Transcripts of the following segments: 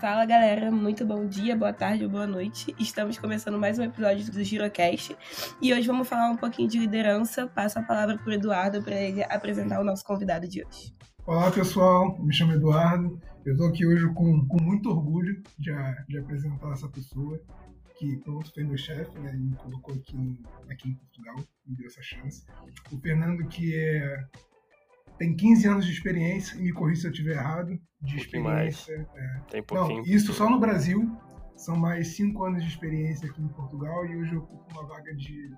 Fala galera, muito bom dia, boa tarde ou boa noite. Estamos começando mais um episódio do Girocast e hoje vamos falar um pouquinho de liderança. Passo a palavra para o Eduardo para ele apresentar o nosso convidado de hoje. Olá pessoal, me chamo Eduardo. Eu estou aqui hoje com, com muito orgulho de, de apresentar essa pessoa que pronto foi meu chefe, né? Me colocou aqui, aqui em Portugal, me deu essa chance. O Fernando que é tem 15 anos de experiência, e me corrija se eu estiver errado, de um experiência. É. Tem pouquinho. Não, isso só no Brasil. São mais 5 anos de experiência aqui em Portugal e hoje eu ocupo uma vaga de,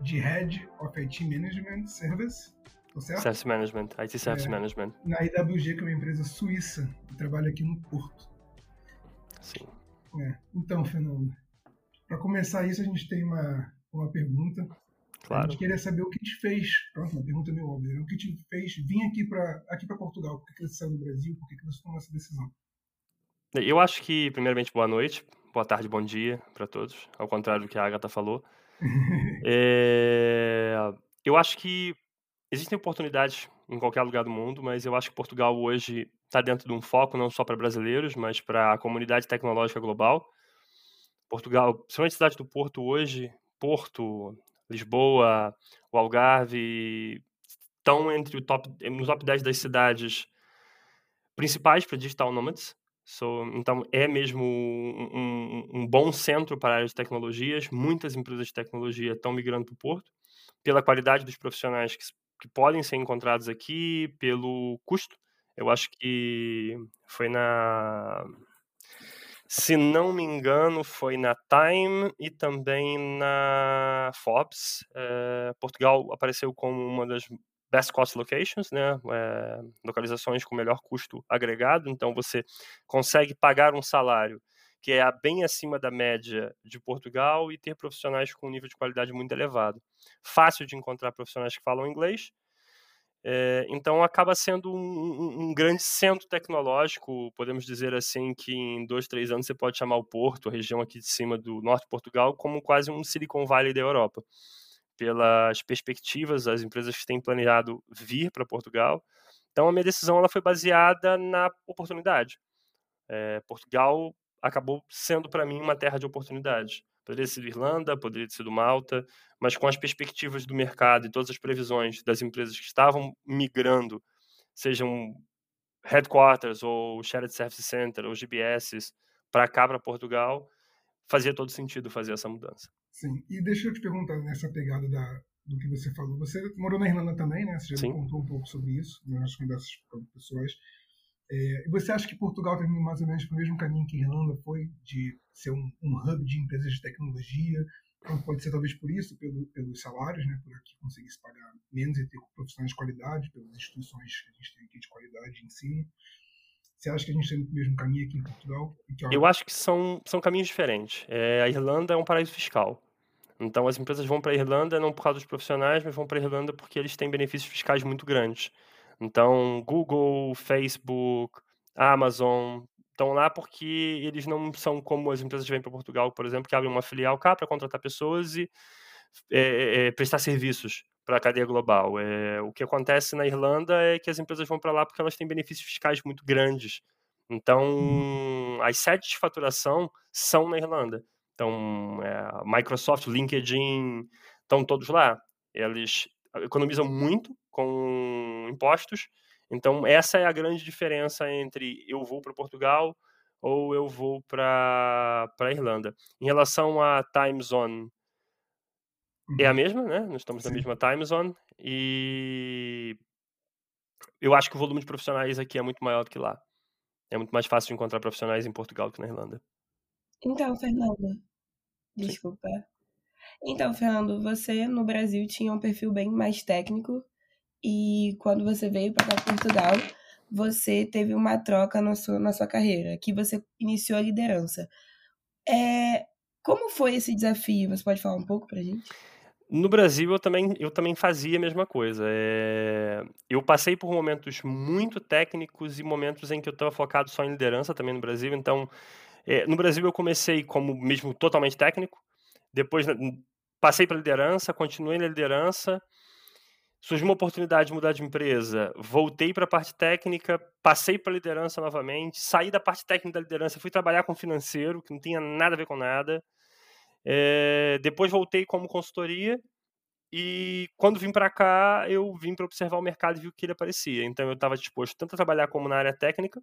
de Head of IT Management Service. Tô certo? Service Management, IT Service É. Management. Na IWG, que é uma empresa suíça, que trabalha aqui no Porto. Sim. É. Então, Fernando, para começar isso, a gente tem uma, uma pergunta. A Claro. gente queria saber o que te fez. Pronto, uma pergunta meio óbvia. né? O que te fez vir aqui para aqui Portugal? Por que você saiu do Brasil? Por que que você tomou essa decisão? Eu acho que, primeiramente, boa noite, boa tarde, bom dia para todos, ao contrário do que a Agatha falou. É, Eu acho que existem oportunidades em qualquer lugar do mundo, mas eu acho que Portugal hoje está dentro de um foco não só para brasileiros, mas para a comunidade tecnológica global. Portugal, principalmente a cidade do Porto hoje, Porto, Lisboa, o Algarve, estão entre o top, no top 10 das cidades principais para digital nomads. So, então, é mesmo um, um- um bom centro para a área de tecnologias. Muitas empresas de tecnologia estão migrando para o Porto, pela qualidade dos profissionais que, que podem ser encontrados aqui, pelo custo. Eu acho que foi na. Se não me engano, foi na Time e também na Forbes. Eh, Portugal apareceu como uma das best cost locations, né? eh, localizações com melhor custo agregado. Então, você consegue pagar um salário que é bem acima da média de Portugal e ter profissionais com um nível de qualidade muito elevado. Fácil de encontrar profissionais que falam inglês. Eh, então, acaba sendo um, um- grande centro tecnológico. Podemos dizer assim que em dois, três anos você pode chamar o Porto, a região aqui de cima do norte de Portugal, como quase um Silicon Valley da Europa pelas perspectivas das empresas que têm planejado vir para Portugal. Então, a minha decisão ela foi baseada na oportunidade. Eh, Portugal acabou sendo para mim uma terra de oportunidades. Poderia ter sido Irlanda, poderia ter sido Malta, mas com as perspectivas do mercado e todas as previsões das empresas que estavam migrando, sejam headquarters ou shared service center ou GBS para cá para Portugal, fazia todo sentido fazer essa mudança. Sim. E deixa eu te perguntar nessa pegada da, do que você falou. Você morou na Irlanda também, né? Você já me contou um pouco sobre isso nas conversas com pessoas. É, você acha que Portugal está indo mais ou menos para o mesmo caminho que a Irlanda foi, de ser um, um hub de empresas de tecnologia? Então, pode ser talvez por isso, pelo, pelos salários, né? Por aqui conseguir se pagar menos e ter profissionais de qualidade, pelas instituições que a gente tem aqui de qualidade de ensino. Você acha que a gente para o mesmo caminho aqui em Portugal? E ó, Eu acho que são, são caminhos diferentes. Eh, a Irlanda é um paraíso fiscal. Então, as empresas vão para a Irlanda não por causa dos profissionais, mas vão para a Irlanda porque eles têm benefícios fiscais muito grandes. Então, Google, Facebook, Amazon estão lá porque eles não são como as empresas que vêm para Portugal, por exemplo, que abrem uma filial cá para contratar pessoas e eh, eh, prestar serviços para a cadeia global. Eh, o que acontece na Irlanda é que as empresas vão para lá porque elas têm benefícios fiscais muito grandes. Então, as sedes de faturação são na Irlanda. Então, é, Microsoft, LinkedIn, estão todos lá. Eles economizam muito com impostos. Então, essa é a grande diferença entre eu vou para Portugal ou eu vou para a Irlanda. Em relação à time zone, é a mesma, né? Nós estamos na Sim. mesma time zone e eu acho que o volume de profissionais aqui é muito maior do que lá. É muito mais fácil encontrar profissionais em Portugal que na Irlanda. Então, Fernando, desculpa. Então, Fernando, você no Brasil tinha um perfil bem mais técnico e quando você veio para para Portugal, você teve uma troca na sua, na sua carreira, que você iniciou a liderança. É, como foi esse desafio? Você pode falar um pouco pra gente? No Brasil, eu também, eu também fazia a mesma coisa. É, Eu passei por momentos muito técnicos e momentos em que eu estava focado só em liderança também no Brasil. Então, é, no Brasil, eu comecei como mesmo totalmente técnico. Depois, passei para liderança, continuei na liderança. surgiu uma oportunidade de mudar de empresa, voltei para a parte técnica, passei para liderança novamente, saí da parte técnica da liderança, fui trabalhar com financeiro, que não tinha nada a ver com nada. É, depois voltei como consultoria e quando vim para cá, eu vim para observar o mercado e vi o que ele aparecia. Então eu estava disposto tanto a trabalhar como na área técnica,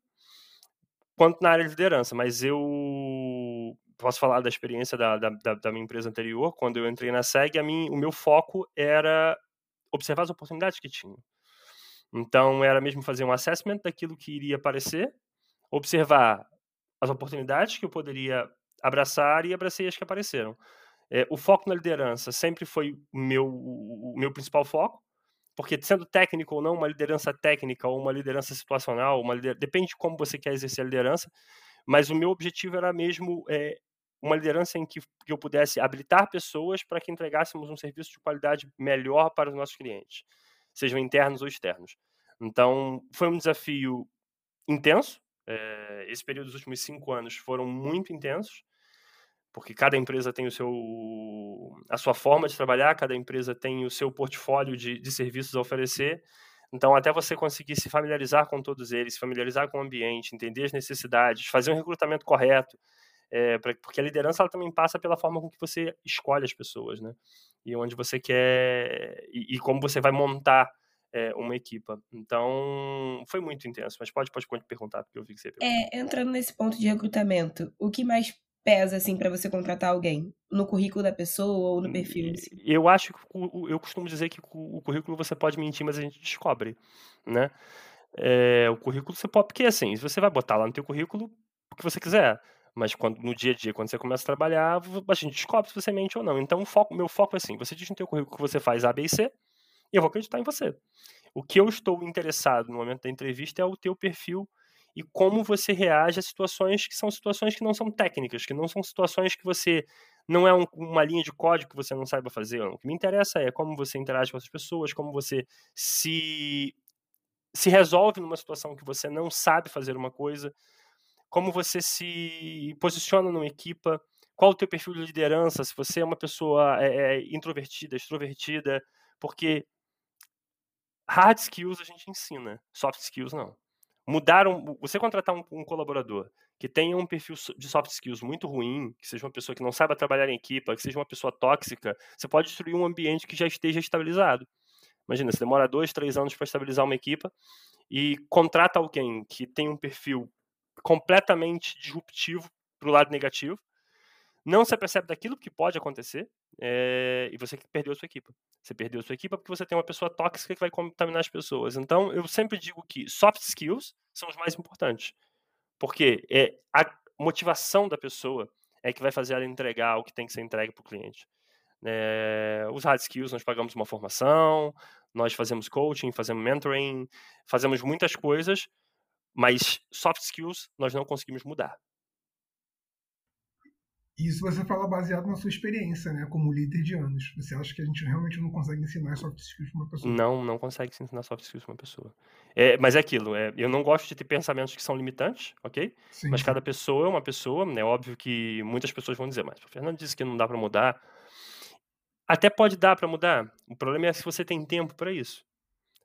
quanto na área de liderança. Mas eu posso falar da experiência da, da, da minha empresa anterior. Quando eu entrei na SEG, a mim, o meu foco era observar as oportunidades que tinha. Então era mesmo fazer um assessment daquilo que iria aparecer, observar as oportunidades que eu poderia abraçar e abracei as que apareceram. É, o foco na liderança sempre foi meu, o meu principal foco, porque sendo técnico ou não, uma liderança técnica ou uma liderança situacional, uma lider... depende de como você quer exercer a liderança, mas o meu objetivo era mesmo é, uma liderança em que, que eu pudesse habilitar pessoas para que entregássemos um serviço de qualidade melhor para os nossos clientes, sejam internos ou externos. Então, foi um desafio intenso. É, esse período dos últimos cinco anos foram muito intensos, porque cada empresa tem o seu, a sua forma de trabalhar, cada empresa tem o seu portfólio de, de serviços a oferecer. Então, até você conseguir se familiarizar com todos eles, se familiarizar com o ambiente, entender as necessidades, fazer um recrutamento correto, é, pra, porque a liderança ela também passa pela forma com que você escolhe as pessoas, né? E onde você quer e, e como você vai montar é, uma equipa. Então, foi muito intenso. Mas pode, pode, pode perguntar, porque eu vi que você É, entrando nesse ponto de recrutamento, o que mais pesa, assim, para você contratar alguém? No currículo da pessoa ou no perfil? Assim? Eu acho que eu costumo dizer que o currículo você pode mentir, mas a gente descobre, né? É, o currículo você pode, porque assim, você vai botar lá no teu currículo o que você quiser, mas quando, no dia a dia, quando você começa a trabalhar, a gente descobre se você mente ou não. Então, o foco, meu foco é assim: você diz no teu currículo que você faz A, B e C, e eu vou acreditar em você. O que eu estou interessado no momento da entrevista é o teu perfil e como você reage a situações que são situações que não são técnicas, que não são situações que você não é um, uma linha de código que você não saiba fazer. O que me interessa é como você interage com as pessoas, como você se se resolve numa situação que você não sabe fazer uma coisa, como você se posiciona numa equipa, qual o teu perfil de liderança, se você é uma pessoa é, é, introvertida, extrovertida, porque hard skills a gente ensina, soft skills não mudar um, você contratar um, um, colaborador que tenha um perfil de soft skills muito ruim, que seja uma pessoa que não saiba trabalhar em equipa, que seja uma pessoa tóxica, você pode destruir um ambiente que já esteja estabilizado. Imagina, você demora dois, três anos para estabilizar uma equipa e contrata alguém que tem um perfil completamente disruptivo para o lado negativo, não se apercebe daquilo que pode acontecer é, e você perdeu a sua equipa. Você perdeu a sua equipa porque você tem uma pessoa tóxica que vai contaminar as pessoas. Então, eu sempre digo que soft skills são os mais importantes. Porque é a motivação da pessoa é que vai fazer ela entregar o que tem que ser entregue para o cliente. É, os hard skills, nós pagamos uma formação, nós fazemos coaching, fazemos mentoring, fazemos muitas coisas, mas soft skills nós não conseguimos mudar. Isso você fala baseado na sua experiência, né? Como líder de anos. Você acha que a gente realmente não consegue ensinar soft skills para uma pessoa? Não, não consegue ensinar soft skills para uma pessoa. É, mas é aquilo, é, eu não gosto de ter pensamentos que são limitantes, ok? Sim, mas sim. cada pessoa é uma pessoa, é né? óbvio que muitas pessoas vão dizer, mas o Fernando disse que não dá para mudar. Até pode dar para mudar. O problema é se você tem tempo para isso.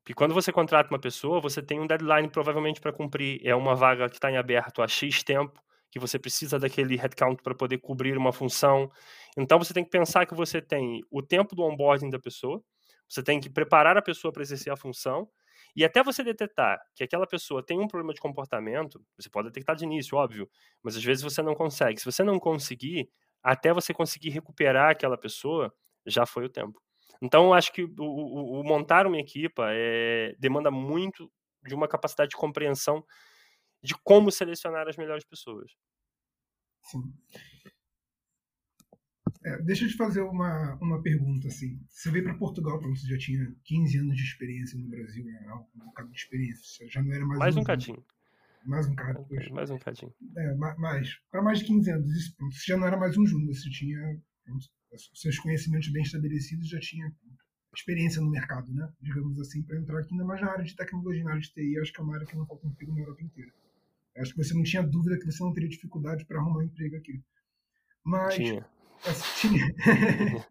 Porque quando você contrata uma pessoa, você tem um deadline provavelmente para cumprir. É uma vaga que está em aberto há X tempo que você precisa daquele headcount para poder cobrir uma função. Então você tem que pensar que você tem o tempo do onboarding da pessoa, você tem que preparar a pessoa para exercer a função, e até você detectar que aquela pessoa tem um problema de comportamento, você pode detectar de início, óbvio, mas às vezes você não consegue. Se você não conseguir, até você conseguir recuperar aquela pessoa, já foi o tempo. Então, eu acho que o, o, o montar uma equipa é, demanda muito de uma capacidade de compreensão de como selecionar as melhores pessoas. Sim. É, deixa eu te fazer uma, uma pergunta. Assim. Você veio para Portugal, pronto, você já tinha 15 anos de experiência no Brasil, né? um bocado de experiência. Já não era mais, mais um, um cadinho. Mais um cara. Mais um cadinho. É, mais. Para mais de 15 anos, isso, pronto, você já não era mais um júnior, você tinha pronto, seus conhecimentos bem estabelecidos, já tinha experiência no mercado, né? Digamos assim, para entrar aqui ainda mais na área de tecnologia, na área de TI, acho que é uma área que não falta emprego na Europa inteira. Acho que você não tinha dúvida que você não teria dificuldade para arrumar um emprego aqui. Mas. Tinha. tinha.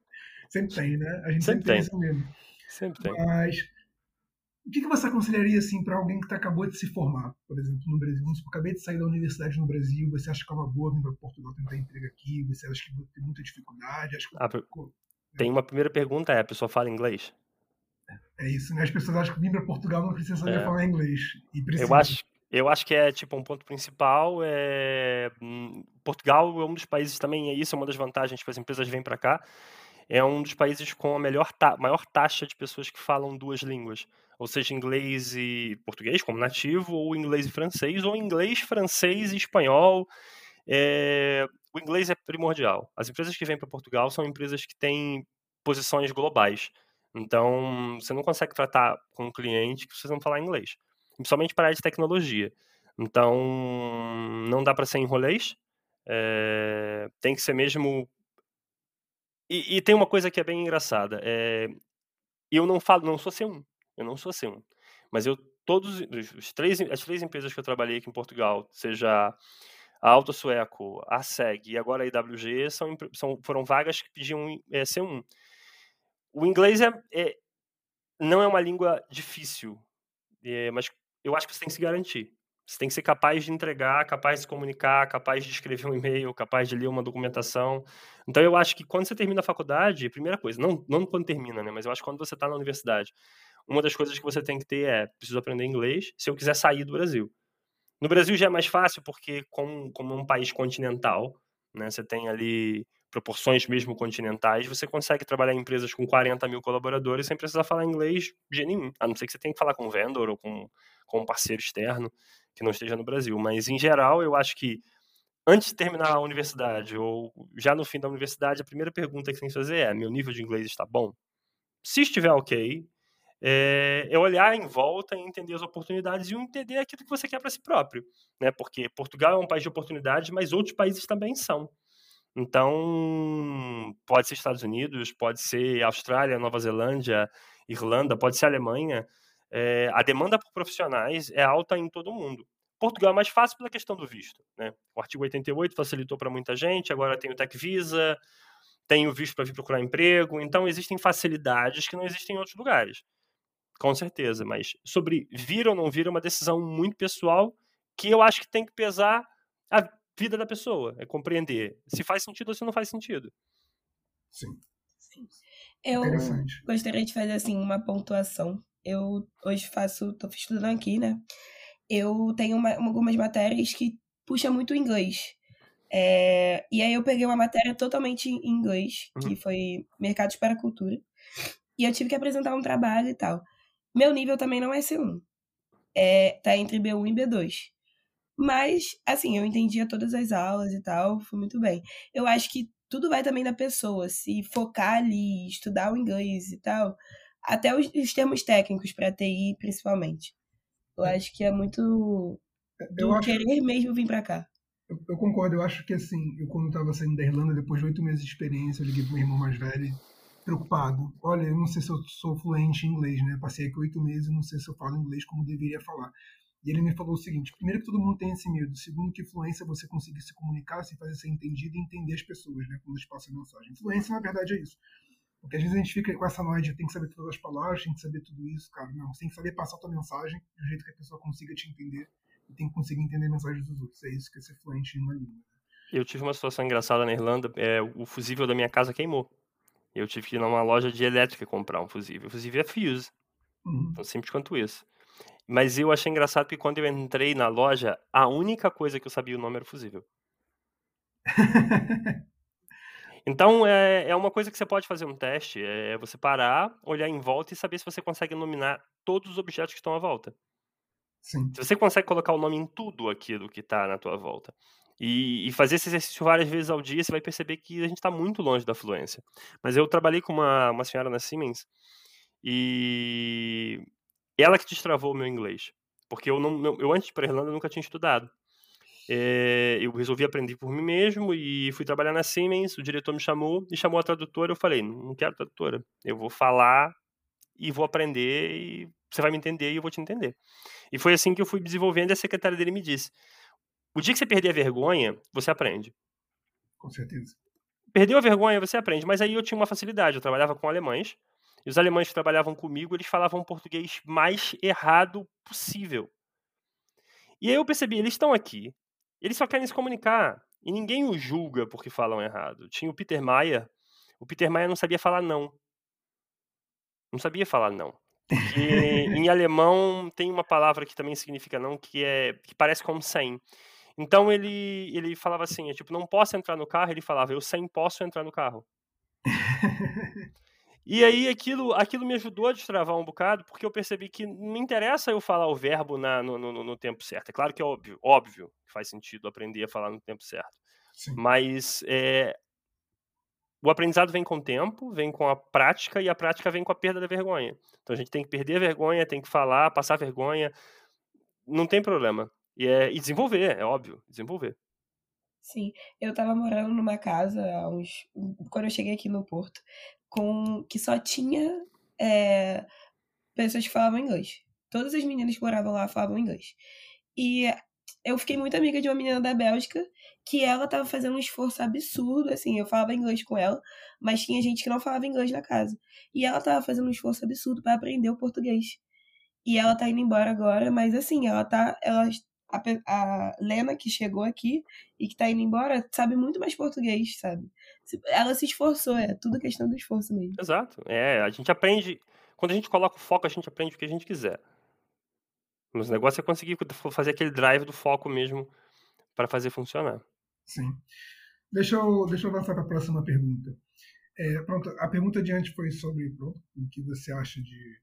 sempre tem, né? A gente sempre, sempre tem isso mesmo. Sempre tem. Mas o que, que você aconselharia assim para alguém que tá, acabou de se formar, por exemplo, no Brasil? Vamos supor, acabei de sair da universidade no Brasil, você acha que é uma boa vir para Portugal tentar emprego aqui? Você acha que vai ter muita dificuldade? Acho que... ah, tem uma primeira pergunta, é, a pessoa fala inglês? É isso, né? As pessoas acham que vir para Portugal não precisa saber é. falar inglês. Eu acho, eu acho que é tipo um ponto principal. É... Portugal é um dos países também, é isso, é uma das vantagens que as empresas vêm para cá. É um dos países com a melhor ta maior taxa de pessoas que falam duas línguas, ou seja, inglês e português como nativo, ou inglês e francês, ou inglês, francês e espanhol. É... O inglês é primordial. As empresas que vêm para Portugal são empresas que têm posições globais. Então, você não consegue tratar com um cliente que não falar inglês principalmente para a área de tecnologia. Então, não dá para ser enrolês, é, tem que ser mesmo. E, e, tem uma coisa que é bem engraçada. É, eu não falo, não sou C1, eu não sou C1, mas eu todos os três, as três empresas que eu trabalhei aqui em Portugal, seja a Auto Sueco, a SEG e agora a IWG, são, são, foram vagas que pediam é, C1. O inglês é, é, não é uma língua difícil, é, mas eu acho que você tem que se garantir. Você tem que ser capaz de entregar, capaz de se comunicar, capaz de escrever um e-mail, capaz de ler uma documentação. Então, eu acho que quando você termina a faculdade, primeira coisa, não, não quando termina, né? Mas eu acho que quando você está na universidade, uma das coisas que você tem que ter é, preciso aprender inglês se eu quiser sair do Brasil. No Brasil já é mais fácil porque, como, como é um país continental, né? Você tem ali proporções mesmo continentais, você consegue trabalhar em empresas com 40 mil colaboradores sem precisar falar inglês de nenhum. A não ser que você tenha que falar com um vendor ou com, com um parceiro externo que não esteja no Brasil. Mas, em geral, eu acho que antes de terminar a universidade ou já no fim da universidade, a primeira pergunta que você tem que fazer é: meu nível de inglês está bom? Se estiver ok, é, é olhar em volta e entender as oportunidades e entender aquilo que você quer para si próprio. Né? Porque Portugal é um país de oportunidades, mas outros países também são. Então, pode ser Estados Unidos, pode ser Austrália, Nova Zelândia, Irlanda, pode ser Alemanha. É, a demanda por profissionais é alta em todo o mundo. Portugal é mais fácil pela questão do visto. Né? O artigo 88 facilitou para muita gente, agora tem o Tech Visa, tem o visto para vir procurar emprego. Então, existem facilidades que não existem em outros lugares. Com certeza, mas sobre vir ou não vir é uma decisão muito pessoal que eu acho que tem que pesar a vida da pessoa, é compreender se faz sentido ou se não faz sentido. Sim. Sim. Eu gostaria de fazer assim uma pontuação. Eu hoje faço, tô estudando aqui, né? Eu tenho uma, algumas matérias que puxa muito o inglês. É, e aí eu peguei uma matéria totalmente em inglês, uhum. que foi Mercados para a Cultura. E eu tive que apresentar um trabalho e tal. Meu nível também não é C1. É, tá entre B1 e B2. Mas, assim, eu entendia todas as aulas e tal, foi muito bem. Eu acho que tudo vai também da pessoa, se focar ali, estudar o inglês e tal, até os, os termos técnicos para TI, principalmente. Eu é. acho que é muito do acho... querer mesmo vir para cá. Eu, eu, concordo, eu acho que assim, eu quando estava saindo da Irlanda, depois de oito meses de experiência, eu liguei pro meu irmão mais velho, preocupado. Olha, eu não sei se eu sou fluente em inglês, né? Passei aqui oito meses, não sei se eu falo inglês como deveria falar. E ele me falou o seguinte: primeiro que todo mundo tem esse medo, segundo que influência você conseguir se comunicar, se fazer ser entendido e entender as pessoas, né, quando eles passam a mensagem. Influência, na verdade, é isso. Porque às vezes a gente fica com essa noia de tem que saber todas as palavras, tem que saber tudo isso, cara. Não, você tem que saber passar a tua mensagem do jeito que a pessoa consiga te entender e tem que conseguir entender a mensagem dos outros. É isso que é ser fluente em uma língua. Né? Eu tive uma situação engraçada na Irlanda, é, o fusível da minha casa queimou. Eu tive que ir numa loja de elétrica comprar um fusível. O fusível é Fuse. Uhum. Tão simples quanto isso. Mas eu achei engraçado que quando eu entrei na loja, a única coisa que eu sabia o nome era o fusível. então, é, é uma coisa que você pode fazer um teste, é você parar, olhar em volta e saber se você consegue nominar todos os objetos que estão à volta. Sim. Se você consegue colocar o nome em tudo aquilo que está na tua volta. E, e, fazer esse exercício várias vezes ao dia, você vai perceber que a gente está muito longe da fluência. Mas eu trabalhei com uma, uma senhora na Siemens e ela que destravou o meu inglês. Porque eu, não, eu antes para Irlanda nunca tinha estudado. É, eu resolvi aprender por mim mesmo e fui trabalhar na Siemens. O diretor me chamou e chamou a tradutora. Eu falei: não quero tradutora, eu vou falar e vou aprender e você vai me entender e eu vou te entender. E foi assim que eu fui desenvolvendo e a secretária dele me disse: o dia que você perder a vergonha, você aprende. Com certeza. Perdeu a vergonha, você aprende. Mas aí eu tinha uma facilidade. Eu trabalhava com alemães E os alemães que trabalhavam comigo, eles falavam português mais errado possível. E aí eu percebi, eles estão aqui, eles só querem se comunicar, e ninguém os julga porque falam errado. Tinha o Peter Maia, o Peter Maia não sabia falar não. Não sabia falar não. Porque em alemão tem uma palavra que também significa não, que é que parece como sem. Então ele ele falava assim, é, tipo, não posso entrar no carro, ele falava, eu sem posso entrar no carro. E aí aquilo, aquilo me ajudou a destravar um bocado, porque eu percebi que não interessa eu falar o verbo na, no, no, no, tempo certo. É claro que é óbvio, óbvio que faz sentido aprender a falar no tempo certo. Sim. Mas é, o aprendizado vem com o tempo, vem com a prática, e a prática vem com a perda da vergonha. Então a gente tem que perder a vergonha, tem que falar, passar vergonha. Não tem problema. E, é, e desenvolver, é óbvio, desenvolver. Sim, eu tava morando numa casa uns. Quando eu cheguei aqui no Porto, com que só tinha é, pessoas que falavam inglês. Todas as meninas que moravam lá falavam inglês. E eu fiquei muito amiga de uma menina da Bélgica que ela tava fazendo um esforço absurdo, assim, eu falava inglês com ela, mas tinha gente que não falava inglês na casa. E ela tava fazendo um esforço absurdo para aprender o português. E ela tá indo embora agora, mas assim, ela tá, ela a, a Lena que chegou aqui e que tá indo embora sabe muito mais português, sabe? Ela se esforçou, é tudo questão do esforço mesmo. Exato. É, a gente aprende. Quando a gente coloca o foco, a gente aprende o que a gente quiser. Mas o negócio é conseguir fazer aquele drive do foco mesmo para fazer funcionar. Sim. Deixa eu, deixa eu avançar para a próxima pergunta. É, pronto, a pergunta de antes foi sobre pronto, o que você acha de,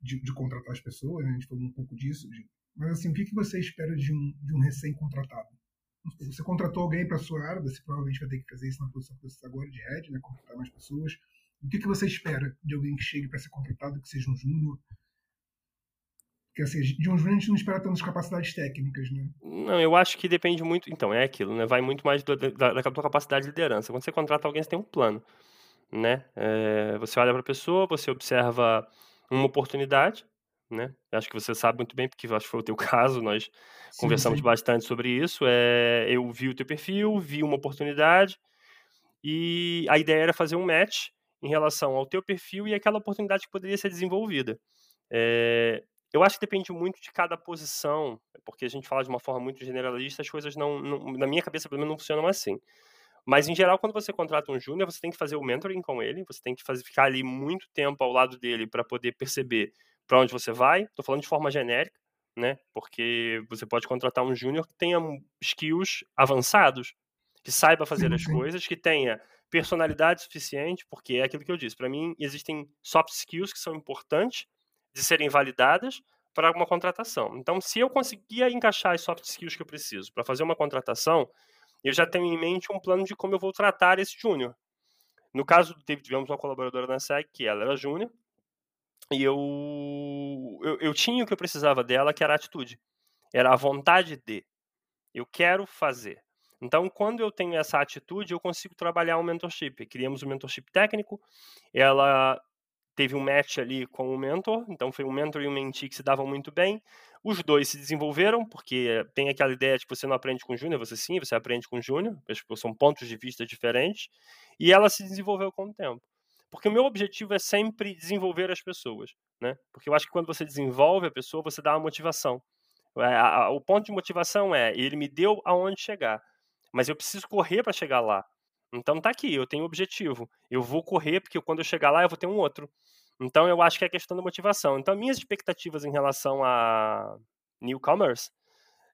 de, de contratar as pessoas, né? a gente falou um pouco disso, de, mas assim, o que, que você espera de um, de um recém-contratado? Você contratou alguém para a sua área, você provavelmente vai ter que fazer isso na posição que você está agora de head, né? contratar mais pessoas. O que, que você espera de alguém que chegue para ser contratado, que seja um júnior? Porque assim, de um júnior a gente não espera tantas capacidades técnicas, né? Não, eu acho que depende muito. Então, é aquilo, né? Vai muito mais do, da, da tua capacidade de liderança. Quando você contrata alguém, você tem um plano. Né? É, você olha para a pessoa, você observa uma oportunidade, né? Acho que você sabe muito bem, porque acho que foi o teu caso, nós sim, conversamos sim. bastante sobre isso. É, eu vi o teu perfil, vi uma oportunidade, e a ideia era fazer um match em relação ao teu perfil e aquela oportunidade que poderia ser desenvolvida. É, eu acho que depende muito de cada posição, porque a gente fala de uma forma muito generalista, as coisas não, não na minha cabeça, pelo menos, não funcionam assim. Mas, em geral, quando você contrata um júnior, você tem que fazer o mentoring com ele, você tem que fazer, ficar ali muito tempo ao lado dele para poder perceber para onde você vai. Estou falando de forma genérica, né? Porque você pode contratar um júnior que tenha skills avançados, que saiba fazer as coisas, que tenha personalidade suficiente, porque é aquilo que eu disse. Para mim, existem soft skills que são importantes de serem validadas para uma contratação. Então, se eu conseguir encaixar as soft skills que eu preciso para fazer uma contratação, eu já tenho em mente um plano de como eu vou tratar esse júnior. No caso do David, tivemos uma colaboradora na SEG que ela era júnior, e eu, eu, eu tinha o que eu precisava dela, que era a atitude. Era a vontade de. Eu quero fazer. Então, quando eu tenho essa atitude, eu consigo trabalhar um mentorship. Criamos um mentorship técnico. Ela teve um match ali com o mentor, então foi um mentor e um mentee que se davam muito bem. Os dois se desenvolveram, porque tem aquela ideia de que você não aprende com júnior, você sim, você aprende com júnior, são pontos de vista diferentes, e ela se desenvolveu com o tempo. Porque o meu objetivo é sempre desenvolver as pessoas, né? Porque eu acho que quando você desenvolve a pessoa, você dá uma motivação. É, o ponto de motivação é, ele me deu aonde chegar, mas eu preciso correr para chegar lá. Então tá aqui, eu tenho um objetivo. Eu vou correr porque quando eu chegar lá eu vou ter um outro. Então eu acho que é questão da motivação. Então minhas expectativas em relação a newcomers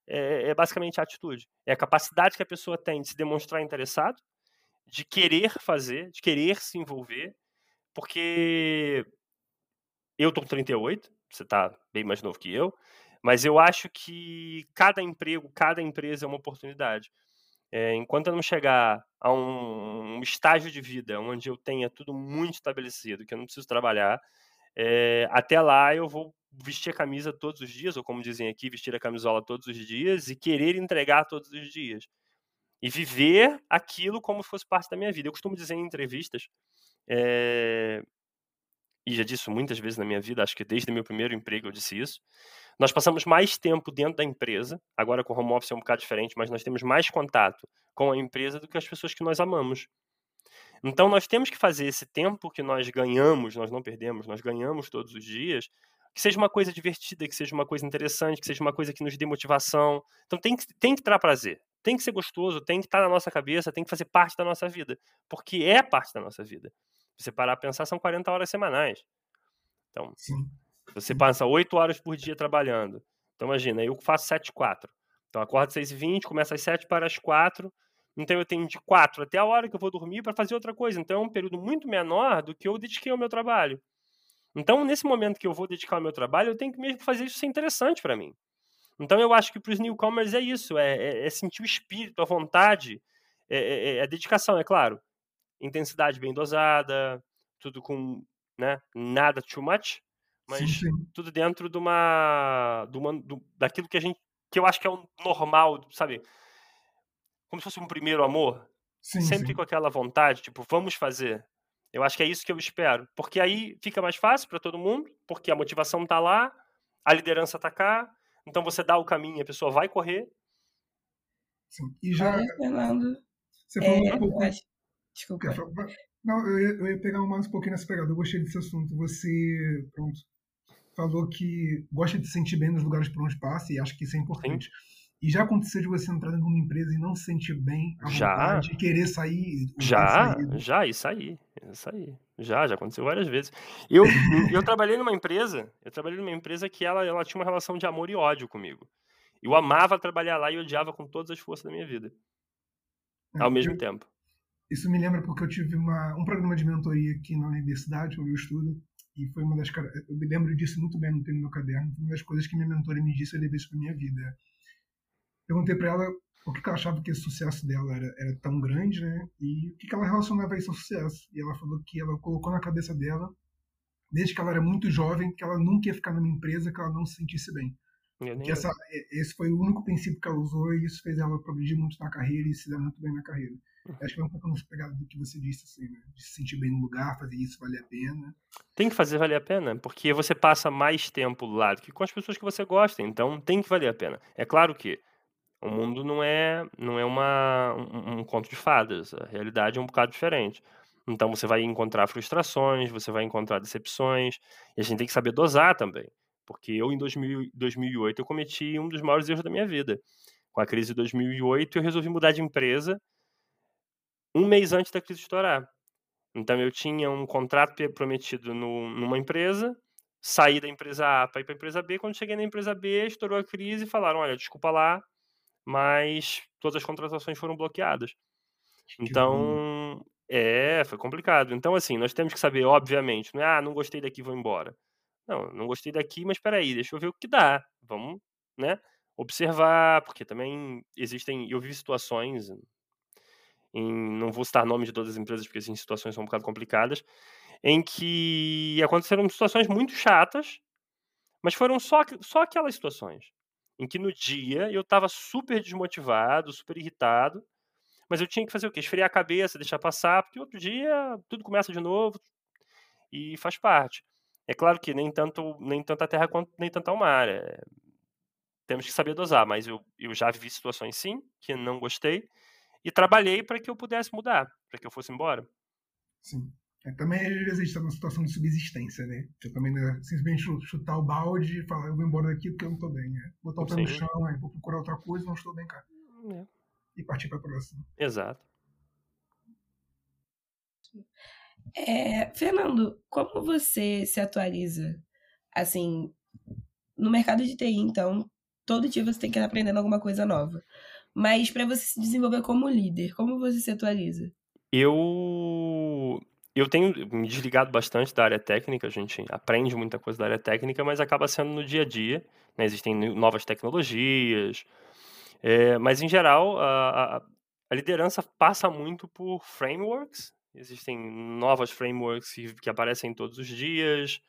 é, é basicamente a atitude. É a capacidade que a pessoa tem de se demonstrar interessado, de querer fazer, de querer se envolver, porque eu tô com 38, você tá bem mais novo que eu, mas eu acho que cada emprego, cada empresa é uma oportunidade. É, enquanto eu não chegar a um, um, estágio de vida onde eu tenha tudo muito estabelecido, que eu não preciso trabalhar, é, até lá eu vou vestir a camisa todos os dias, ou como dizem aqui, vestir a camisola todos os dias e querer entregar todos os dias. E viver aquilo como se fosse parte da minha vida. Eu costumo dizer em entrevistas, é, e já disse muitas vezes na minha vida, acho que desde meu primeiro emprego eu disse isso, nós passamos mais tempo dentro da empresa, agora com home office é um bocado diferente, mas nós temos mais contato com a empresa do que as pessoas que nós amamos. Então nós temos que fazer esse tempo que nós ganhamos, nós não perdemos, nós ganhamos todos os dias, que seja uma coisa divertida, que seja uma coisa interessante, que seja uma coisa que nos dê motivação. Então tem que, tem que prazer, tem que ser gostoso, tem que estar na nossa cabeça, tem que fazer parte da nossa vida, porque é parte da nossa vida. Se você parar a pensar, são 40 horas semanais. Então, Sim. você passa 8 horas por dia trabalhando. Então, imagina, eu faço 7 4. Então, acordo às 6 h 20, começa às 7 para as 4. Então, eu tenho de 4 até a hora que eu vou dormir para fazer outra coisa. Então, é um período muito menor do que eu dediquei ao meu trabalho. Então, nesse momento que eu vou dedicar ao meu trabalho, eu tenho que mesmo fazer isso ser interessante para mim. Então, eu acho que para os newcomers é isso: é, é, é, sentir o espírito, a vontade, é, é, é a dedicação, é claro. Intensidade bem dosada, tudo com né, nada too much, mas sim, sim. tudo dentro de uma, de uma do, daquilo que a gente que eu acho que é o normal, sabe? Como se fosse um primeiro amor. Sim, Sempre com aquela vontade, tipo, vamos fazer. Eu acho que é isso que eu espero. Porque aí fica mais fácil para todo mundo, porque a motivação está lá, a liderança está cá, então você dá o caminho, a pessoa vai correr. E já. Fernando. Você falou é, um pouco. Acho... Desculpa. Não, eu ia, eu ia, pegar mais um pouquinho nessa pegada. Eu gostei desse assunto. Você, pronto, falou que gosta de se sentir bem nos lugares por onde passa e acho que isso é importante. Sim. E já aconteceu de você entrar numa empresa e não se sentir bem, já. de querer sair? Já, já, isso aí, isso aí. Já, já aconteceu várias vezes. Eu, eu trabalhei numa empresa, eu trabalhei numa empresa que ela, ela tinha uma relação de amor e ódio comigo. Eu amava trabalhar lá e odiava com todas as forças da minha vida. É, ao mesmo eu, tempo. Isso me lembra porque eu tive uma, um programa de mentoria aqui na universidade, onde eu estudo, e foi uma das eu me lembro disso muito bem, no meu caderno, uma das coisas que minha mentora me disse, eu levei isso para minha vida perguntei para ela o que, ela achava que esse sucesso dela era, era tão grande, né? E o que, ela relacionava isso ao sucesso. E ela falou que ela colocou na cabeça dela, desde que ela era muito jovem, que ela nunca ia ficar numa empresa que ela não se sentisse bem. Que essa, esse foi o único princípio que ela usou e isso fez ela progredir muito na carreira e se dar muito bem na carreira. Acho que é um pouco nessa pegada do que você disse, assim, né? de se sentir bem no lugar, fazer isso valer a pena. Tem que fazer valer a pena, porque você passa mais tempo lá do que com as pessoas que você gosta, então tem que valer a pena. É claro que o mundo não é, não é uma, um, um conto de fadas. A realidade é um bocado diferente. Então você vai encontrar frustrações, você vai encontrar decepções, e a gente tem que saber dosar também. Porque eu, em 2000, 2008, eu cometi um dos maiores erros da minha vida. Com a crise de 2008, eu resolvi mudar de empresa um mês antes da crise estourar. Então eu tinha um contrato prometido no, numa empresa, saí da empresa A para ir para a empresa B. Quando cheguei na empresa B, estourou a crise e falaram: olha, desculpa lá, mas todas as contratações foram bloqueadas. Então, é, foi complicado. Então, assim, nós temos que saber, obviamente, não é, ah, não gostei daqui, vou embora. Não, não gostei daqui, mas peraí, deixa eu ver o que dá. Vamos, né, observar, porque também existem, eu vi situações, em, não vou citar nomes de todas as empresas, porque essas situações são um bocado complicadas, em que aconteceram situações muito chatas, mas foram só, só aquelas situações em que no dia eu estava super desmotivado, super irritado, mas eu tinha que fazer o quê? Esfriar a cabeça, deixar passar, porque outro dia tudo começa de novo e faz parte. É claro que nem tanto, nem tanto a terra quanto nem tanto ao mar. É... Temos que saber dosar, mas eu, eu já vivi situações sim, que não gostei, e trabalhei para que eu pudesse mudar, para que eu fosse embora. Sim. É, também às vezes a gente está numa situação de subsistência, né? Você também né, simplesmente chutar o balde e falar, eu vou embora daqui porque eu não estou bem. Né? Botar o pé no chão, aí vou procurar outra coisa, não estou bem cá. É. E partir para a próxima. Exato. É, Fernando, como você se atualiza? Assim, no mercado de TI, então, todo dia você tem que ir aprendendo alguma coisa nova. Mas para você se desenvolver como líder, como você se atualiza? Eu eu tenho me desligado bastante da área técnica, a gente aprende muita coisa da área técnica, mas acaba sendo no dia a dia. Né? Existem novas tecnologias, é, mas em geral a, a, a, liderança passa muito por frameworks. Existem novas frameworks que, que aparecem todos os dias,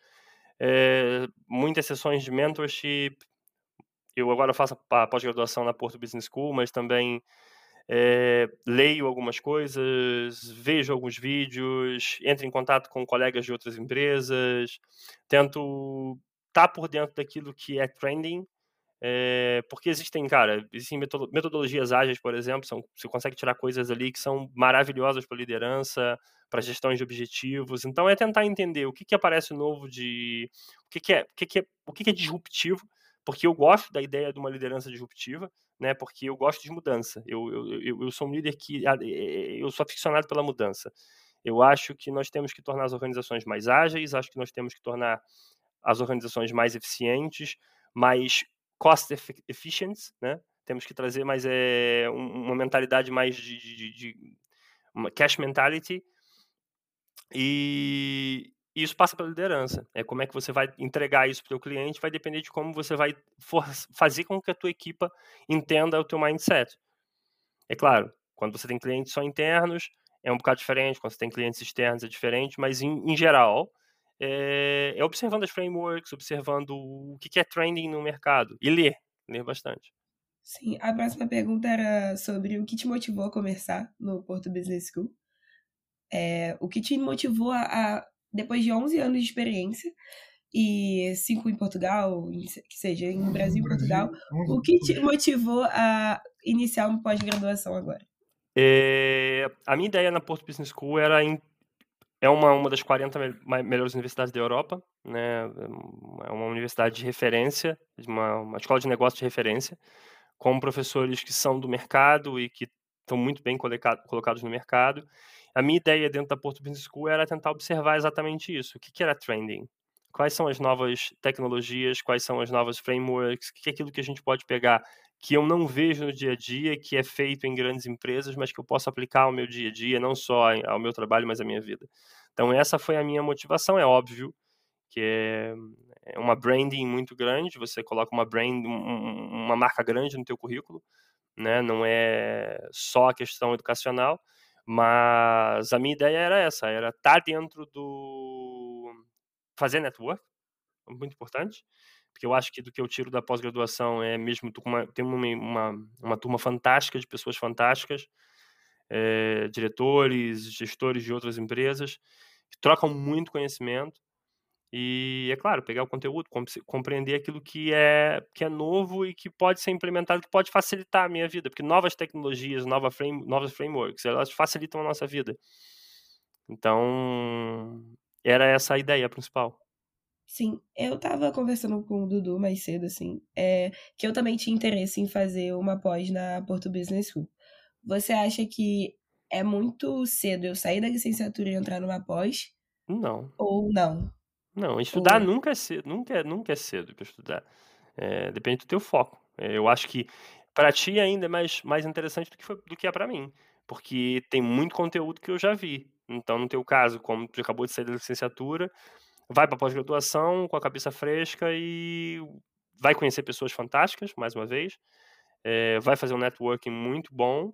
é, muitas sessões de mentorship. Eu agora faço a pós-graduação na Porto Business School, mas também é, leio algumas coisas, vejo alguns vídeos, entro em contato com colegas de outras empresas, tento estar tá por dentro daquilo que é trending. É, porque existem, cara, existem metodologias ágeis, por exemplo, são, você consegue tirar coisas ali que são maravilhosas para liderança, para gestão de objetivos. Então é tentar entender o que, que aparece novo de. O que, que é, o que, que é, o que, que é disruptivo, porque eu gosto da ideia de uma liderança disruptiva, né? Porque eu gosto de mudança. Eu, eu, eu, sou um líder que. Eu sou aficionado pela mudança. Eu acho que nós temos que tornar as organizações mais ágeis, acho que nós temos que tornar as organizações mais eficientes, mais cost efficient, né? Temos que trazer mais é, uma mentalidade mais de, de, de uma cash mentality e isso passa pela liderança. É como é que você vai entregar isso para o cliente, vai depender de como você vai fazer com que a tua equipa entenda o teu mindset. É claro, quando você tem clientes só internos, é um bocado diferente, quando você tem clientes externos é diferente, mas em, em geral, é, é, observando as frameworks, observando o que, que é trending no mercado e ler, ler bastante. Sim, a próxima pergunta era sobre o que te motivou a começar no Porto Business School. É, o que te motivou a, a, depois de 11 anos de experiência, e cinco em Portugal, que seja em Brasil e Portugal, o que te motivou a iniciar uma pós-graduação agora? É, a minha ideia na Porto Business School era em é uma, uma das 40 me melhores universidades da Europa, né? É uma universidade de referência, uma, uma escola de negócio de referência, com professores que são do mercado e que estão muito bem colocados no mercado. A minha ideia dentro da Porto Business School era tentar observar exatamente isso. O que, que era trending? Quais são as novas tecnologias? Quais são as novas frameworks? O que é aquilo que a gente pode pegar que eu não vejo no dia a dia, que é feito em grandes empresas, mas que eu posso aplicar ao meu dia a dia, não só ao meu trabalho, mas à minha vida. Então essa foi a minha motivação, é óbvio que é, é uma branding muito grande, você coloca uma brand, uma marca grande no teu currículo, né? Não é só a questão educacional, mas a minha ideia era essa, era estar dentro do fazer network, muito importante, porque eu acho que do que eu tiro da pós-graduação é mesmo tem uma, uma, uma, turma fantástica de pessoas fantásticas, é, diretores, gestores de outras empresas, que trocam muito conhecimento e, é claro, pegar o conteúdo, compreender aquilo que é, que é novo e que pode ser implementado, que pode facilitar a minha vida, porque novas tecnologias, nova frame, novas frameworks, elas facilitam a nossa vida. Então, era essa a ideia principal. Sim, eu tava conversando com o Dudu mais cedo, assim, é, que eu também tinha interesse em fazer uma pós na Porto Business School. Você acha que é muito cedo eu sair da licenciatura e entrar numa pós? Não. Ou não? Não, estudar nunca é cedo, nunca é, nunca é cedo para estudar. É, depende do teu foco. É, eu acho que para ti ainda é mais, mais interessante do que, foi, do que é para mim, porque tem muito conteúdo que eu já vi. Então, no teu caso, como tu acabou de sair da licenciatura, vai para pós-graduação com a cabeça fresca e vai conhecer pessoas fantásticas, mais uma vez, é, vai fazer um networking muito bom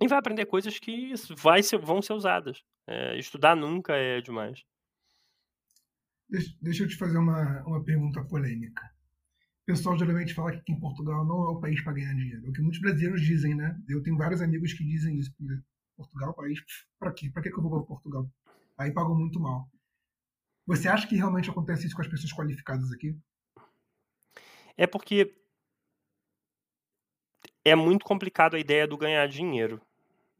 e vai aprender coisas que vai ser, vão ser usadas. É, estudar nunca é demais. Deixa, deixa, eu te fazer uma, uma pergunta polêmica. O pessoal geralmente fala que em Portugal não é o país para ganhar dinheiro. É o que muitos brasileiros dizem, né? Eu tenho vários amigos que dizem isso. Portugal, país, para quê? Para que eu vou para Portugal? Aí pagam muito mal. Você acha que realmente acontece isso com as pessoas qualificadas aqui? É porque é muito complicado a ideia do ganhar dinheiro.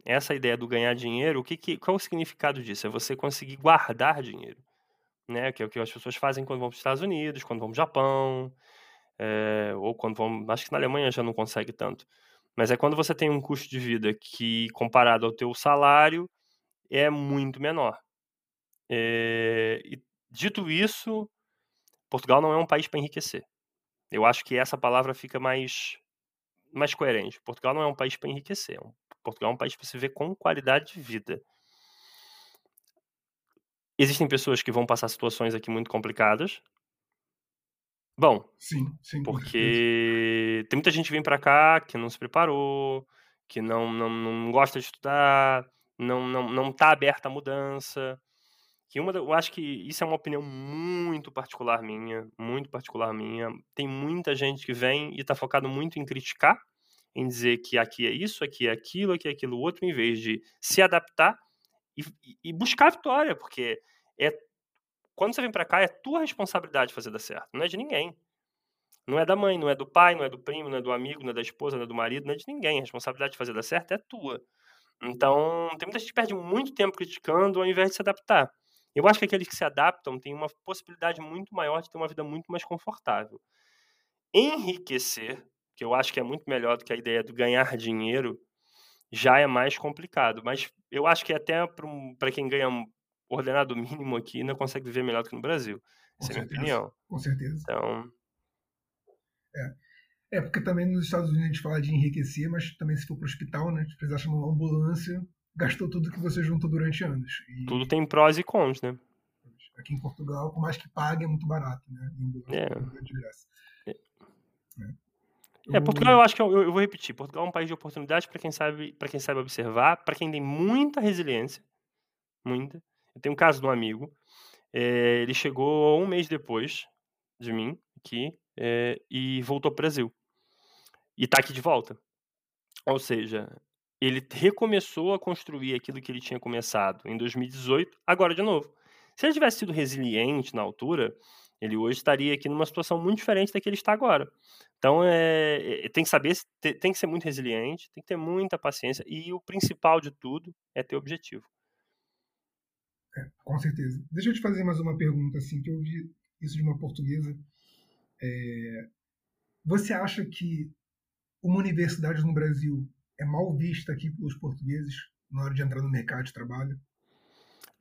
Essa ideia do ganhar dinheiro, o que, que qual é o significado disso? É você conseguir guardar dinheiro, né? Que é o que as pessoas fazem quando vão para os Estados Unidos, quando vão para o Japão, é, ou quando vão, acho que na Alemanha já não consegue tanto. Mas é quando você tem um custo de vida que comparado ao teu salário é muito menor. É, e Dito isso, Portugal não é um país para enriquecer. Eu acho que essa palavra fica mais, mais coerente. Portugal não é um país para enriquecer. Portugal é um país para se ver com qualidade de vida. Existem pessoas que vão passar situações aqui muito complicadas. Bom, sim, sim, porque tem muita gente que vem para cá que não se preparou, que não, não, não gosta de estudar, não não não está aberta à mudança que uma, eu acho que isso é uma opinião muito particular minha, muito particular minha. Tem muita gente que vem e está focado muito em criticar, em dizer que aqui é isso, aqui é aquilo, aqui é aquilo outro, em vez de se adaptar e, e buscar a vitória, porque é quando você vem para cá é tua responsabilidade fazer dar certo, não é de ninguém. Não é da mãe, não é do pai, não é do primo, não é do amigo, não é da esposa, não é do marido, não é de ninguém. A responsabilidade de fazer dar certo é tua. Então, tem muita gente que perde muito tempo criticando ao invés de se adaptar. Eu acho que aqueles que se adaptam têm uma possibilidade muito maior de ter uma vida muito mais confortável. Enriquecer, que eu acho que é muito melhor do que a ideia do ganhar dinheiro, já é mais complicado. Mas eu acho que até para quem ganha um ordenado mínimo aqui, não consegue viver melhor do que no Brasil. Essa é a minha opinião. Com certeza. Então. É. é, porque também nos Estados Unidos a gente fala de enriquecer, mas também se for para o hospital, né? Se precisar chamar uma ambulância, gastou tudo que você juntou durante anos. E... Tudo tem prós e cons, né? Aqui em Portugal, por mais que pague, é muito barato, né? E ambulância é. de graça. É. É, Portugal eu acho que eu, eu, vou repetir. Portugal é um país de oportunidade para quem sabe, para quem sabe observar, para quem tem muita resiliência, muita. Eu tenho um caso de um amigo. É, ele chegou um mês depois de mim aqui é, e voltou para o Brasil e está aqui de volta. Ou seja, ele recomeçou a construir aquilo que ele tinha começado em 2018, agora de novo. Se ele tivesse sido resiliente na altura, ele hoje estaria aqui numa situação muito diferente da que ele está agora. Então, é, tem que saber, tem que ser muito resiliente, tem que ter muita paciência e o principal de tudo é ter objetivo. É, com certeza. Deixa eu te fazer mais uma pergunta, assim, que eu ouvi isso de uma portuguesa. É, você acha que uma universidade no Brasil é mal vista aqui pelos portugueses na hora de entrar no mercado de trabalho?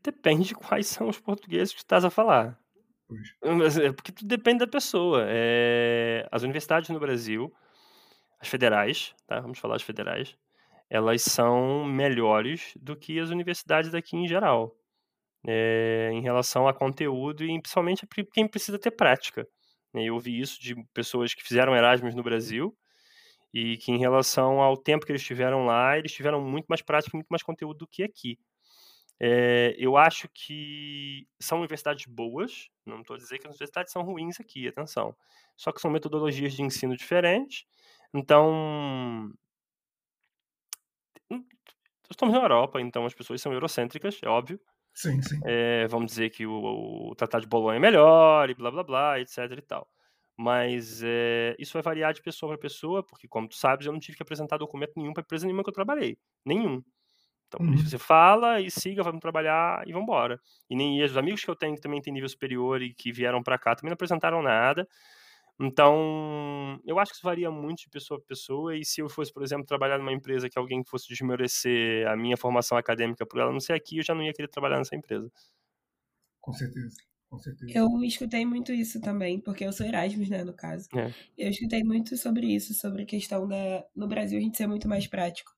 Depende de quais são os portugueses que estás a falar. Pois. É porque tudo depende da pessoa. É, as universidades no Brasil, as federais, tá? Vamos falar as federais, elas são melhores do que as universidades daqui em geral. É, em relação a conteúdo e principalmente quem precisa ter prática. Né? Eu ouvi isso de pessoas que fizeram Erasmus no Brasil e que em relação ao tempo que eles tiveram lá, eles tiveram muito mais prática, muito mais conteúdo do que aqui. É, eu acho que são universidades boas, não estou dizendo que as universidades são ruins aqui, atenção. Só que são metodologias de ensino diferentes. Então. Hum, estamos na Europa, então as pessoas são eurocêntricas, é óbvio. Sim, sim. É, vamos dizer que o, o, Tratado de Bolonha é melhor e blá blá blá, etc e tal. Mas é, isso vai variar de pessoa para pessoa, porque, como tu sabes, eu não tive que apresentar documento nenhum para empresa nenhuma que eu trabalhei. Nenhum. Então, uhum. você fala e siga, vamos trabalhar e vamos embora. E nem e os amigos que eu tenho que também têm nível superior e que vieram para cá também não apresentaram nada. Então, eu acho que isso varia muito de pessoa para pessoa. E se eu fosse, por exemplo, trabalhar numa empresa que alguém fosse desmerecer a minha formação acadêmica por ela não ser aqui, eu já não ia querer trabalhar nessa empresa. Com certeza. Com certeza. Eu escutei muito isso também, porque eu sou Erasmus, né, no caso. É. Eu escutei muito sobre isso, sobre a questão da. No Brasil a gente ser muito mais prático.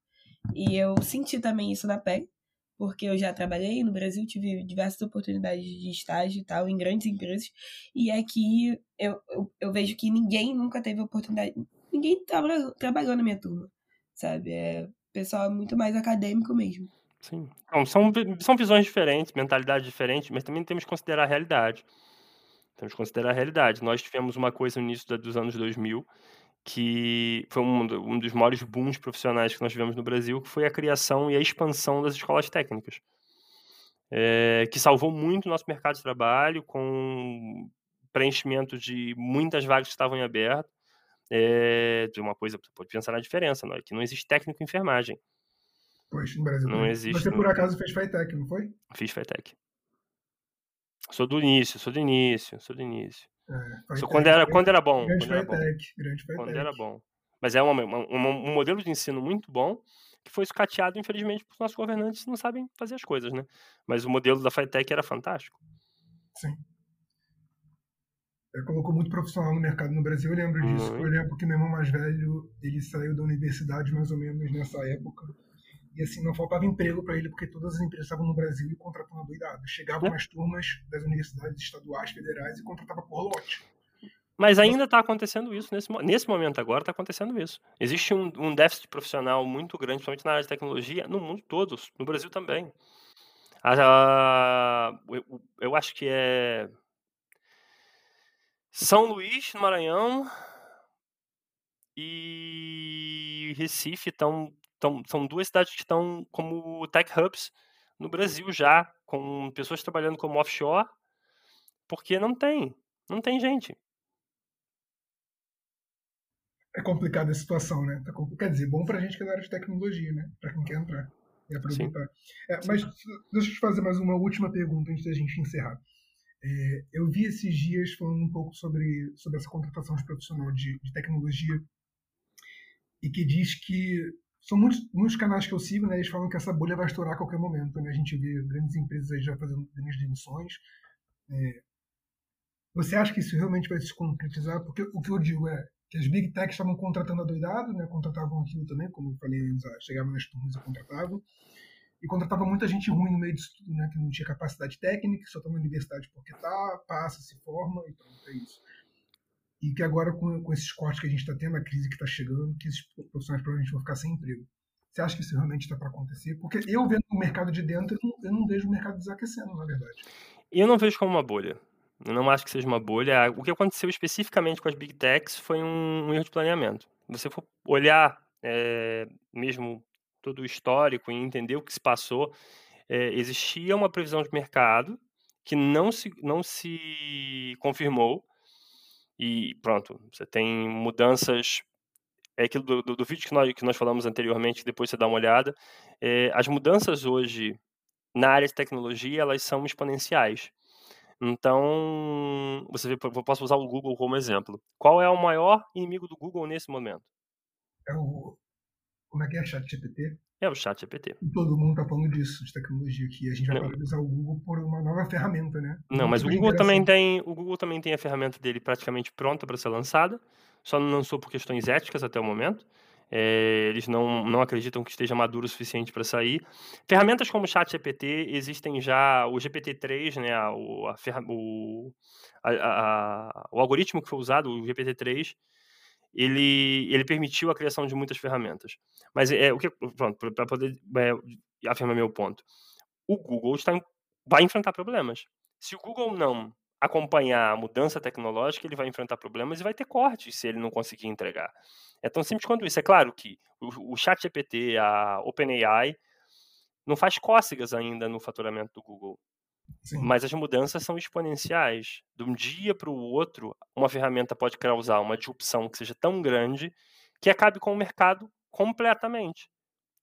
E eu senti também isso na pele, porque eu já trabalhei no Brasil, tive diversas oportunidades de estágio e tal, em grandes empresas, e aqui eu, eu, eu vejo que ninguém nunca teve oportunidade, ninguém tra trabalhou na minha turma, sabe? É pessoal muito mais acadêmico mesmo. Sim. Então, são, são visões diferentes, mentalidade diferente, mas também temos que considerar a realidade. Temos que considerar a realidade. Nós tivemos uma coisa no início dos anos 2000 que foi um, um dos maiores booms profissionais que nós tivemos no Brasil, que foi a criação e a expansão das escolas técnicas, é, que salvou muito o nosso mercado de trabalho, com preenchimento de muitas vagas que estavam em aberto. É, de uma coisa, pode pensar na diferença, não, é que não existe técnico em enfermagem. Pois, no Brasil não existe. Você, por acaso, fez FITEC, não foi? Fiz FITEC. Sou do início, sou do início, sou do início. É, quando, era, quando era bom. Grande quando era bom. grande Quando era bom. Mas é uma, uma, um modelo de ensino muito bom que foi escateado, infelizmente, por nossos governantes não sabem fazer as coisas, né? Mas o modelo da FITEC era fantástico. Sim. É, colocou muito profissional no mercado no Brasil, eu lembro disso. Muito. Eu lembro que meu irmão mais velho, ele saiu da universidade mais ou menos nessa época. E assim, não faltava emprego para ele, porque todas as empresas estavam no Brasil e contratando doidado. Chegavam é. as turmas das universidades estaduais, federais e contratava por lote. Mas ainda está acontecendo isso, nesse, nesse momento agora está acontecendo isso. Existe um, um, déficit profissional muito grande, principalmente na área de tecnologia, no mundo todo, no Brasil também. eu, eu acho que é São Luís, no Maranhão, e Recife estão então, são duas cidades que estão como tech hubs no Brasil já, com pessoas trabalhando como offshore, porque não tem, não tem gente. é complicada a situação, né? Tá Quer dizer, bom pra gente que é da área de tecnologia, né? Pra quem quer entrar e aproveitar. É, mas deixa eu te fazer mais uma última pergunta antes da gente encerrar. É, eu vi esses dias falando um pouco sobre, sobre essa contratação de profissional de, de tecnologia e que diz que são muitos, muitos canais que eu sigo, né? Eles falam que essa bolha vai estourar a qualquer momento, né? A gente vê grandes empresas aí já fazendo grandes demissões. É, você acha que isso realmente vai se concretizar? Porque o que eu digo é que as big techs estavam contratando adoidado, né? Contratavam aquilo também, como eu falei antes, chegavam nas turmas e contratavam. E contratava muita gente ruim no meio disso tudo, né? Que não tinha capacidade técnica, só está na universidade porque tá, passa, se forma e pronto, é isso. E que agora, com, com esses cortes que a gente está tendo, a crise que está chegando, que esses profissionais provavelmente vão ficar sem emprego. Você acha que isso realmente está para acontecer? Porque eu vendo o mercado de dentro, eu não, eu não vejo o mercado desaquecendo, na verdade. Eu não vejo como uma bolha. Eu não acho que seja uma bolha. O que aconteceu especificamente com as Big Techs foi um, um erro de planeamento. Você for olhar é, mesmo todo o histórico e entender o que se passou, é, existia uma previsão de mercado que não se, não se confirmou e pronto, você tem mudanças é aquilo do, do, do, vídeo que nós, que nós falamos anteriormente, depois você dá uma olhada, é, as mudanças hoje na área de tecnologia, elas são exponenciais. Então, você vê, eu posso usar o Google como exemplo. Qual é o maior inimigo do Google nesse momento? É o. Como é que é? Chat GPT? É o Chat GPT. Todo mundo está falando disso, de tecnologia, que a gente vai poder usar o Google por uma nova ferramenta, né? Não, mas o Google também tem. O Google também tem a ferramenta dele praticamente pronta para ser lançada. Só não lançou por questões éticas até o momento. É, eles não, não acreditam que esteja maduro o suficiente para sair. Ferramentas como o ChatGPT existem já, o GPT-3, né, a, o, a, o, a, a, o algoritmo que foi usado, o GPT-3, ele, ele permitiu a criação de muitas ferramentas. Mas é o que, pronto, para poder é, afirmar meu ponto, o Google está, vai enfrentar problemas. Se o Google não acompanhar a mudança tecnológica, ele vai enfrentar problemas e vai ter cortes se ele não conseguir entregar. É tão simples quanto isso. É claro que o, o chat GPT, a OpenAI, não faz cócegas ainda no faturamento do Google. Sim. Mas as mudanças são exponenciais. De um dia para o outro, uma ferramenta pode causar uma disrupção que seja tão grande que acabe com o mercado completamente.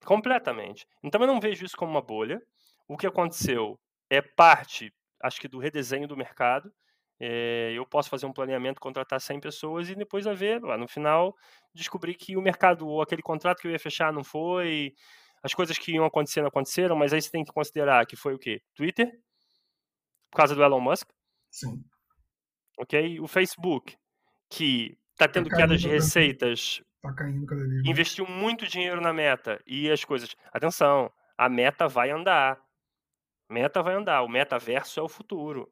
Completamente. Então eu não vejo isso como uma bolha. O que aconteceu é parte acho que do redesenho do mercado. É, eu posso fazer um planeamento, contratar 100 pessoas e depois a ver, lá no final, descobrir que o mercado, ou aquele contrato que eu ia fechar não foi, as coisas que iam acontecer não aconteceram, mas aí você tem que considerar que foi o quê? Twitter, por causa do Elon Musk. Sim. Ok? O Facebook, que está tendo tá quedas de receitas. Tá caindo cada vez. Investiu muito dinheiro na meta. E as coisas. Atenção, a meta vai andar. Meta vai andar, o metaverso é o futuro.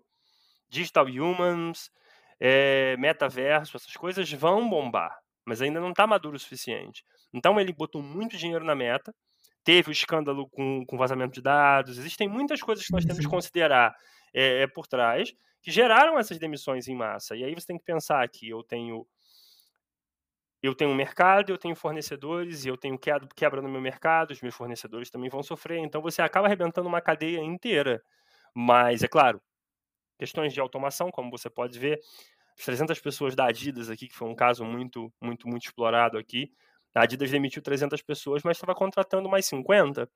Digital Humans, é, metaverso, essas coisas vão bombar, mas ainda não está maduro o suficiente. Então ele botou muito dinheiro na meta, teve o escândalo com, com vazamento de dados, existem muitas coisas que nós temos que considerar é, por trás que geraram essas demissões em massa. E aí você tem que pensar que eu tenho eu tenho mercado, eu tenho fornecedores e eu tenho quebra no meu mercado, os meus fornecedores também vão sofrer. Então você acaba arrebentando uma cadeia inteira. Mas, é claro, questões de automação, como você pode ver, as 300 pessoas da Adidas aqui, que foi um caso muito, muito, muito explorado aqui. A Adidas demitiu 300 pessoas, mas estava contratando mais 50.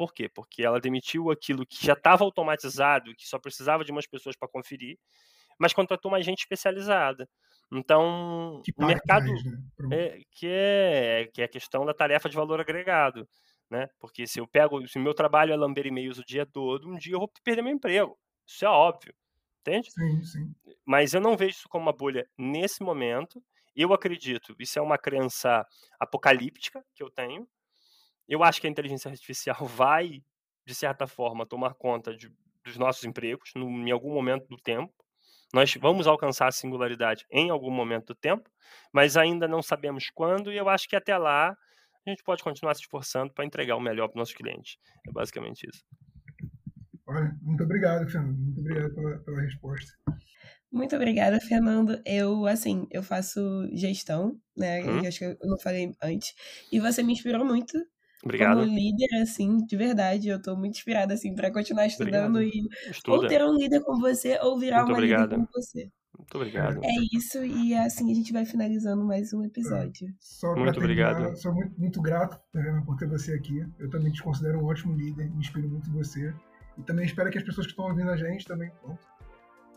Por quê? Porque ela demitiu aquilo que já estava automatizado, que só precisava de umas pessoas para conferir, mas contratou mais gente especializada. Então, o mercado mais, né? é, que é que é a questão da tarefa de valor agregado, né? Porque se eu pego, se o meu trabalho é lamber e-mails o dia todo, um dia eu vou perder meu emprego. Isso é óbvio, entende? Sim, sim. Mas eu não vejo isso como uma bolha nesse momento. Eu acredito, isso é uma crença apocalíptica que eu tenho. Eu acho que a inteligência artificial vai, de certa forma, tomar conta de, dos nossos empregos no, em algum momento do tempo. Nós vamos alcançar a singularidade em algum momento do tempo, mas ainda não sabemos quando, e eu acho que até lá a gente pode continuar se esforçando para entregar o melhor para os nossos clientes. É basicamente isso. Olha, muito obrigado, Fernando. Muito obrigado pela, pela resposta. Muito obrigada, Fernando. Eu, assim, eu faço gestão, né? Hum. Eu acho que eu não falei antes. E você me inspirou muito Obrigado. Como líder, assim, de verdade, eu tô muito inspirada, assim, para continuar estudando Obrigado. e ou ter um líder como você ou virar muito uma obrigado. líder como você. Muito obrigado. É isso, e assim a gente vai finalizando mais um episódio. É. Só muito terminar, obrigado. Sou muito, muito grato né, por ter você aqui. Eu também te considero um ótimo líder, me inspiro muito em você. E também espero que as pessoas que estão ouvindo a gente também pronto,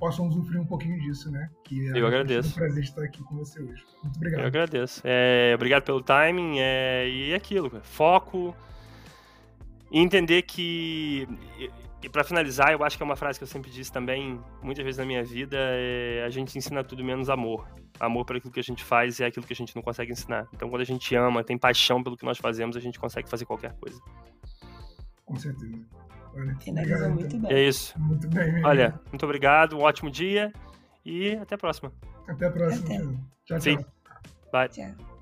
possam usufruir um pouquinho disso, né? Que é eu agradeço. um prazer estar aqui com você hoje. Muito obrigado. Eu agradeço. É, obrigado pelo timing é, e é aquilo, foco e entender que e para finalizar, eu acho que é uma frase que eu sempre disse também, muitas vezes na minha vida, é, a gente ensina tudo menos amor. Amor por aquilo que a gente faz é aquilo que a gente não consegue ensinar. Então, quando a gente ama, tem paixão pelo que nós fazemos, a gente consegue fazer qualquer coisa. Com certeza. Olha, Finalizou muito bem. É isso. Muito bem, mesmo. Olha, muito obrigado, um ótimo dia e até a próxima. Até a próxima. Até. Tchau, tchau. Sim. Bye. Tchau.